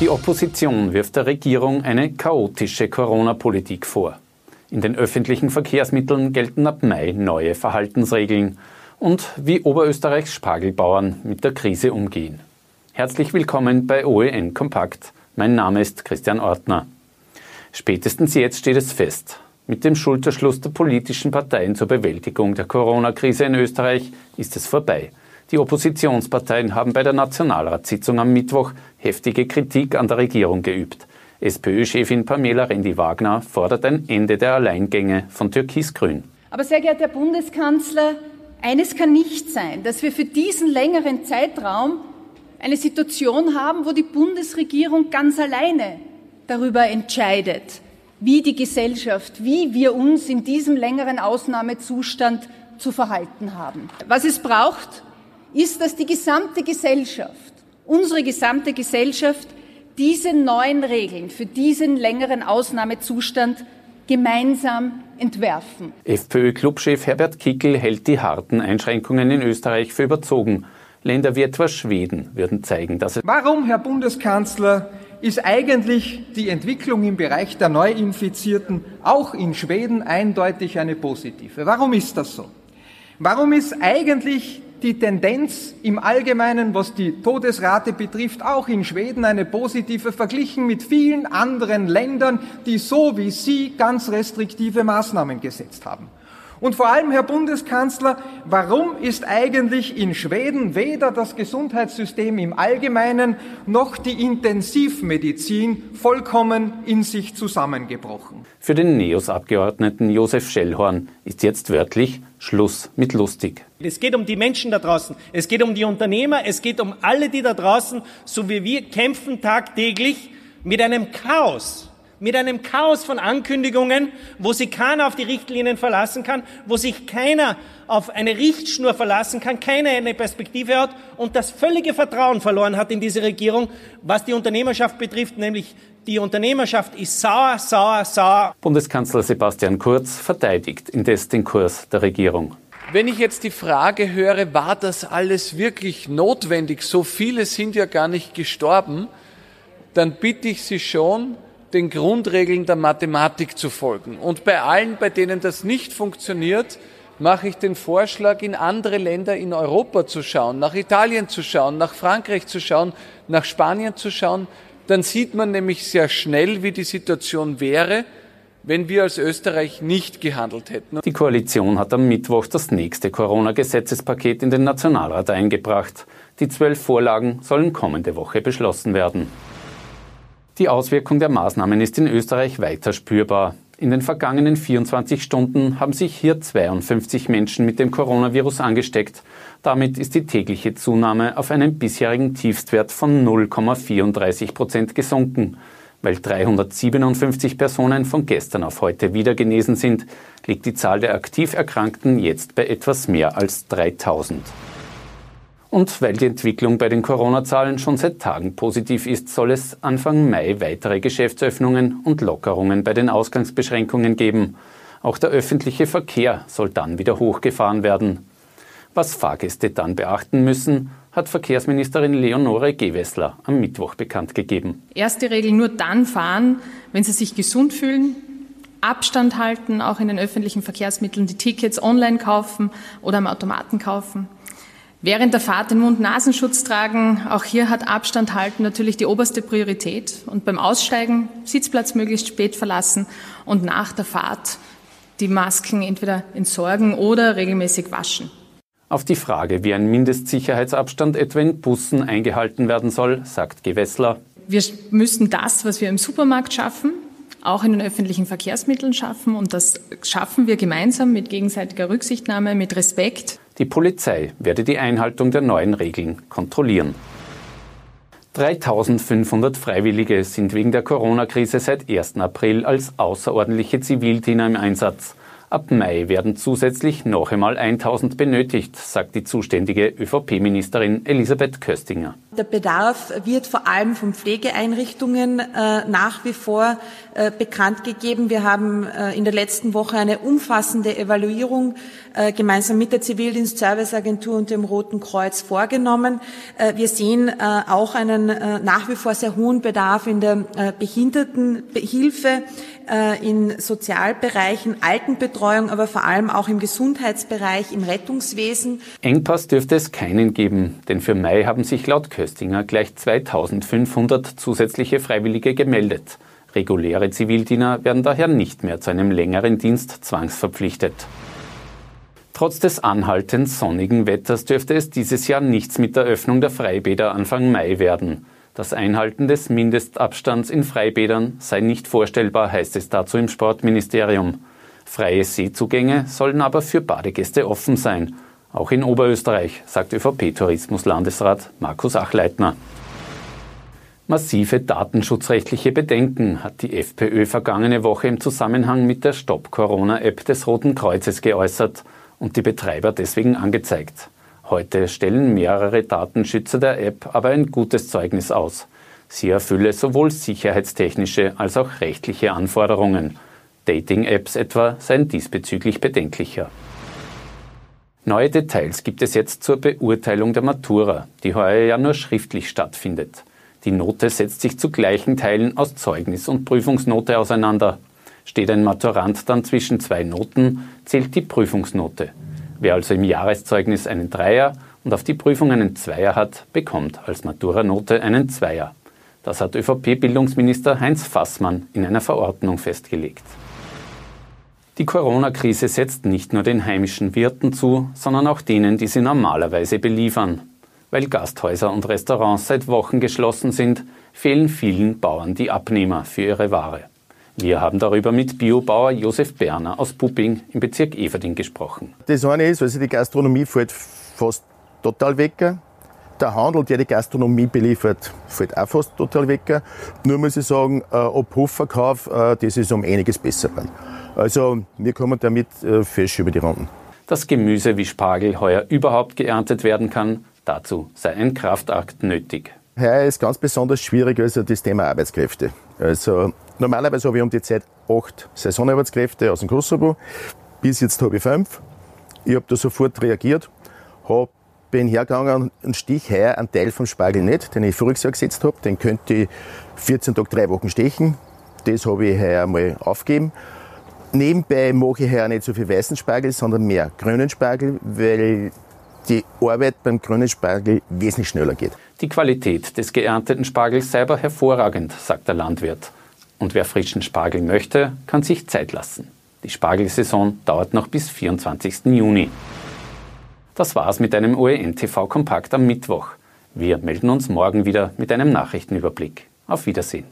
Die Opposition wirft der Regierung eine chaotische Corona-Politik vor. In den öffentlichen Verkehrsmitteln gelten ab Mai neue Verhaltensregeln und wie Oberösterreichs Spargelbauern mit der Krise umgehen. Herzlich willkommen bei OEN Kompakt. Mein Name ist Christian Ortner. Spätestens jetzt steht es fest. Mit dem Schulterschluss der politischen Parteien zur Bewältigung der Corona-Krise in Österreich ist es vorbei. Die Oppositionsparteien haben bei der Nationalratssitzung am Mittwoch heftige Kritik an der Regierung geübt. SPÖ-Chefin Pamela Rendi-Wagner fordert ein Ende der Alleingänge von Türkis-Grün. Aber sehr geehrter Herr Bundeskanzler, eines kann nicht sein, dass wir für diesen längeren Zeitraum eine Situation haben, wo die Bundesregierung ganz alleine darüber entscheidet, wie die Gesellschaft, wie wir uns in diesem längeren Ausnahmezustand zu verhalten haben. Was es braucht, ist, dass die gesamte Gesellschaft, unsere gesamte Gesellschaft, diese neuen Regeln für diesen längeren Ausnahmezustand gemeinsam entwerfen. FPÖ-Clubchef Herbert Kickel hält die harten Einschränkungen in Österreich für überzogen. Länder wie etwa Schweden würden zeigen, dass es. Warum, Herr Bundeskanzler, ist eigentlich die Entwicklung im Bereich der Neuinfizierten auch in Schweden eindeutig eine positive. Warum ist das so? Warum ist eigentlich die Tendenz im Allgemeinen, was die Todesrate betrifft, auch in Schweden eine positive, verglichen mit vielen anderen Ländern, die so wie Sie ganz restriktive Maßnahmen gesetzt haben? Und vor allem, Herr Bundeskanzler, warum ist eigentlich in Schweden weder das Gesundheitssystem im Allgemeinen noch die Intensivmedizin vollkommen in sich zusammengebrochen? Für den NEOS-Abgeordneten Josef Schellhorn ist jetzt wörtlich Schluss mit lustig. Es geht um die Menschen da draußen, es geht um die Unternehmer, es geht um alle, die da draußen, so wie wir, kämpfen tagtäglich mit einem Chaos mit einem Chaos von Ankündigungen, wo sich keiner auf die Richtlinien verlassen kann, wo sich keiner auf eine Richtschnur verlassen kann, keiner eine Perspektive hat und das völlige Vertrauen verloren hat in diese Regierung, was die Unternehmerschaft betrifft, nämlich die Unternehmerschaft ist sauer, sauer, sauer. Bundeskanzler Sebastian Kurz verteidigt indes den Kurs der Regierung. Wenn ich jetzt die Frage höre, war das alles wirklich notwendig? So viele sind ja gar nicht gestorben. Dann bitte ich Sie schon, den Grundregeln der Mathematik zu folgen. Und bei allen, bei denen das nicht funktioniert, mache ich den Vorschlag, in andere Länder in Europa zu schauen, nach Italien zu schauen, nach Frankreich zu schauen, nach Spanien zu schauen. Dann sieht man nämlich sehr schnell, wie die Situation wäre, wenn wir als Österreich nicht gehandelt hätten. Die Koalition hat am Mittwoch das nächste Corona-Gesetzespaket in den Nationalrat eingebracht. Die zwölf Vorlagen sollen kommende Woche beschlossen werden. Die Auswirkung der Maßnahmen ist in Österreich weiter spürbar. In den vergangenen 24 Stunden haben sich hier 52 Menschen mit dem Coronavirus angesteckt. Damit ist die tägliche Zunahme auf einen bisherigen Tiefstwert von 0,34 Prozent gesunken. Weil 357 Personen von gestern auf heute wieder genesen sind, liegt die Zahl der aktiv Erkrankten jetzt bei etwas mehr als 3000. Und weil die Entwicklung bei den Corona-Zahlen schon seit Tagen positiv ist, soll es Anfang Mai weitere Geschäftsöffnungen und Lockerungen bei den Ausgangsbeschränkungen geben. Auch der öffentliche Verkehr soll dann wieder hochgefahren werden. Was Fahrgäste dann beachten müssen, hat Verkehrsministerin Leonore Gewessler am Mittwoch bekannt gegeben. Erste Regel nur dann fahren, wenn Sie sich gesund fühlen, Abstand halten, auch in den öffentlichen Verkehrsmitteln, die Tickets online kaufen oder am Automaten kaufen. Während der Fahrt den Mund-Nasenschutz tragen. Auch hier hat Abstand halten natürlich die oberste Priorität. Und beim Aussteigen Sitzplatz möglichst spät verlassen und nach der Fahrt die Masken entweder entsorgen oder regelmäßig waschen. Auf die Frage, wie ein Mindestsicherheitsabstand etwa in Bussen eingehalten werden soll, sagt Gewessler. Wir müssen das, was wir im Supermarkt schaffen, auch in den öffentlichen Verkehrsmitteln schaffen. Und das schaffen wir gemeinsam mit gegenseitiger Rücksichtnahme, mit Respekt. Die Polizei werde die Einhaltung der neuen Regeln kontrollieren. 3500 Freiwillige sind wegen der Corona-Krise seit 1. April als außerordentliche Zivildiener im Einsatz. Ab Mai werden zusätzlich noch einmal 1000 benötigt, sagt die zuständige ÖVP-Ministerin Elisabeth Köstinger. Der Bedarf wird vor allem von Pflegeeinrichtungen äh, nach wie vor äh, bekannt gegeben. Wir haben äh, in der letzten Woche eine umfassende Evaluierung äh, gemeinsam mit der Zivildienst-Serviceagentur und dem Roten Kreuz vorgenommen. Äh, wir sehen äh, auch einen nach wie vor sehr hohen Bedarf in der Behindertenhilfe, in Sozialbereichen, Altenbetreuung, aber vor allem auch im Gesundheitsbereich, im Rettungswesen. Engpass dürfte es keinen geben, denn für Mai haben sich laut Köstinger gleich 2500 zusätzliche Freiwillige gemeldet. Reguläre Zivildiener werden daher nicht mehr zu einem längeren Dienst zwangsverpflichtet. Trotz des anhaltend sonnigen Wetters dürfte es dieses Jahr nichts mit der Öffnung der Freibäder Anfang Mai werden. Das Einhalten des Mindestabstands in Freibädern sei nicht vorstellbar, heißt es dazu im Sportministerium. Freie Seezugänge sollen aber für Badegäste offen sein. Auch in Oberösterreich, sagt ÖVP-Tourismuslandesrat Markus Achleitner. Massive datenschutzrechtliche Bedenken hat die FPÖ vergangene Woche im Zusammenhang mit der Stop-Corona-App des Roten Kreuzes geäußert und die Betreiber deswegen angezeigt. Heute stellen mehrere Datenschützer der App aber ein gutes Zeugnis aus. Sie erfülle sowohl sicherheitstechnische als auch rechtliche Anforderungen. Dating-Apps etwa seien diesbezüglich bedenklicher. Neue Details gibt es jetzt zur Beurteilung der Matura, die heuer ja nur schriftlich stattfindet. Die Note setzt sich zu gleichen Teilen aus Zeugnis und Prüfungsnote auseinander. Steht ein Maturant dann zwischen zwei Noten, zählt die Prüfungsnote. Wer also im Jahreszeugnis einen Dreier und auf die Prüfung einen Zweier hat, bekommt als Maturanote einen Zweier. Das hat ÖVP-Bildungsminister Heinz Fassmann in einer Verordnung festgelegt. Die Corona-Krise setzt nicht nur den heimischen Wirten zu, sondern auch denen, die sie normalerweise beliefern. Weil Gasthäuser und Restaurants seit Wochen geschlossen sind, fehlen vielen Bauern die Abnehmer für ihre Ware. Wir haben darüber mit Biobauer Josef Berner aus Pupping im Bezirk Everding gesprochen. Das eine ist, also die Gastronomie fällt fast total weg. Der Handel, der die Gastronomie beliefert, fällt auch fast total weg. Nur muss ich sagen, äh, ob Hofverkauf, äh, das ist um einiges besser. Also wir kommen damit äh, fest über die Runden. Dass Gemüse wie Spargel heuer überhaupt geerntet werden kann, dazu sei ein Kraftakt nötig. Heuer ist ganz besonders schwierig also das Thema Arbeitskräfte. Also Normalerweise habe ich um die Zeit acht Saisonarbeitskräfte aus dem Kosovo. Bis jetzt habe ich fünf. Ich habe da sofort reagiert, hab, bin hergegangen und stich heuer einen Teil vom Spargel nicht, den ich voriges Jahr gesetzt habe. Den könnte ich 14 Tage, drei Wochen stechen. Das habe ich heuer mal aufgegeben. Nebenbei mache ich heuer nicht so viel weißen Spargel, sondern mehr grünen Spargel, weil die Arbeit beim grünen Spargel wesentlich schneller geht. Die Qualität des geernteten Spargels sei aber hervorragend, sagt der Landwirt. Und wer frischen Spargel möchte, kann sich Zeit lassen. Die Spargelsaison dauert noch bis 24. Juni. Das war's mit einem OEN-TV-Kompakt am Mittwoch. Wir melden uns morgen wieder mit einem Nachrichtenüberblick. Auf Wiedersehen.